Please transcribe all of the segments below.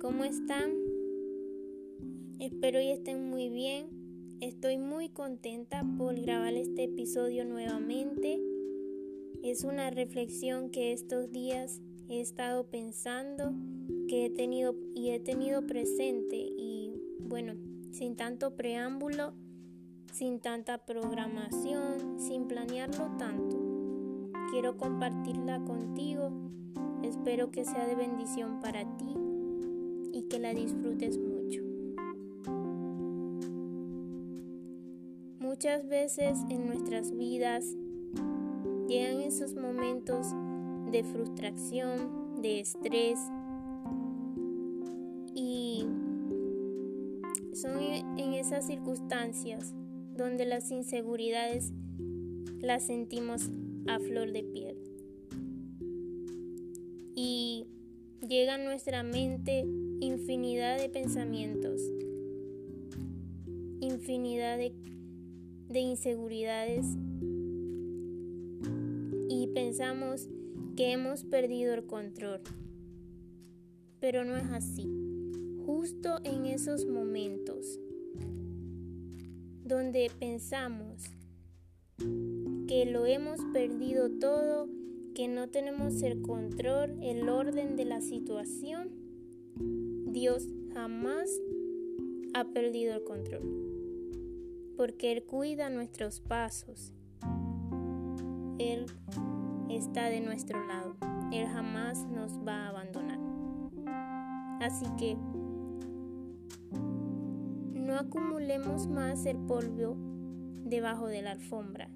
¿cómo están? Espero y estén muy bien. Estoy muy contenta por grabar este episodio nuevamente. Es una reflexión que estos días he estado pensando, que he tenido y he tenido presente y bueno, sin tanto preámbulo, sin tanta programación, sin planearlo tanto. Quiero compartirla contigo Espero que sea de bendición para ti y que la disfrutes mucho. Muchas veces en nuestras vidas llegan esos momentos de frustración, de estrés y son en esas circunstancias donde las inseguridades las sentimos a flor de piel y llega a nuestra mente infinidad de pensamientos, infinidad de, de inseguridades y pensamos que hemos perdido el control. Pero no es así. Justo en esos momentos donde pensamos que lo hemos perdido todo que no tenemos el control, el orden de la situación, Dios jamás ha perdido el control, porque Él cuida nuestros pasos, Él está de nuestro lado, Él jamás nos va a abandonar. Así que no acumulemos más el polvo debajo de la alfombra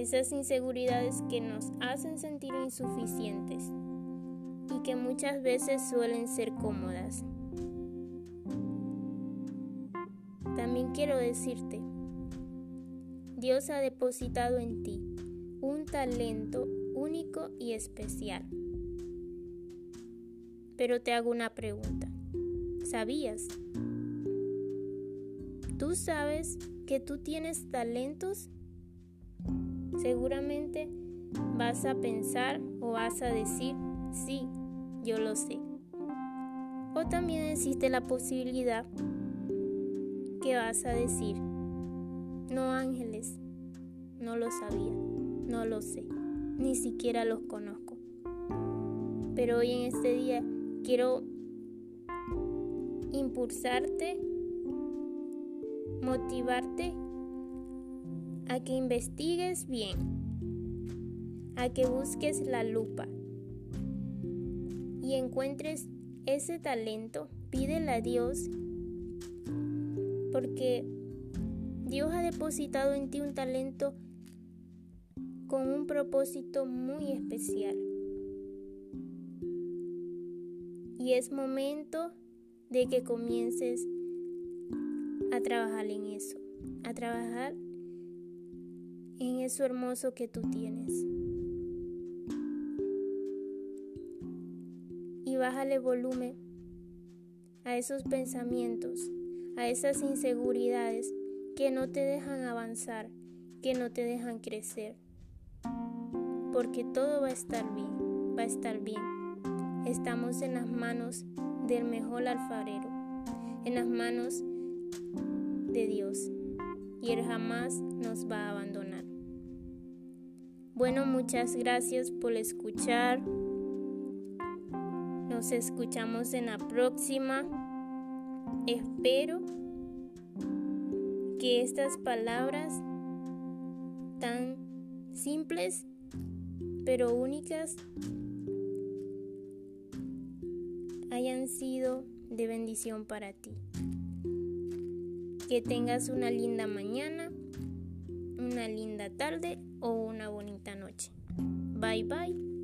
esas inseguridades que nos hacen sentir insuficientes y que muchas veces suelen ser cómodas. También quiero decirte, Dios ha depositado en ti un talento único y especial. Pero te hago una pregunta. ¿Sabías? ¿Tú sabes que tú tienes talentos seguramente vas a pensar o vas a decir, sí, yo lo sé. O también existe la posibilidad que vas a decir, no ángeles, no lo sabía, no lo sé, ni siquiera los conozco. Pero hoy en este día quiero impulsarte, motivarte a que investigues bien, a que busques la lupa y encuentres ese talento, pídele a Dios, porque Dios ha depositado en ti un talento con un propósito muy especial. Y es momento de que comiences a trabajar en eso, a trabajar en eso hermoso que tú tienes. Y bájale volumen a esos pensamientos, a esas inseguridades que no te dejan avanzar, que no te dejan crecer. Porque todo va a estar bien, va a estar bien. Estamos en las manos del mejor alfarero, en las manos de Dios y Él jamás nos va a abandonar. Bueno, muchas gracias por escuchar. Nos escuchamos en la próxima. Espero que estas palabras tan simples pero únicas hayan sido de bendición para ti. Que tengas una linda mañana, una linda tarde o una bonita noche. Bye bye.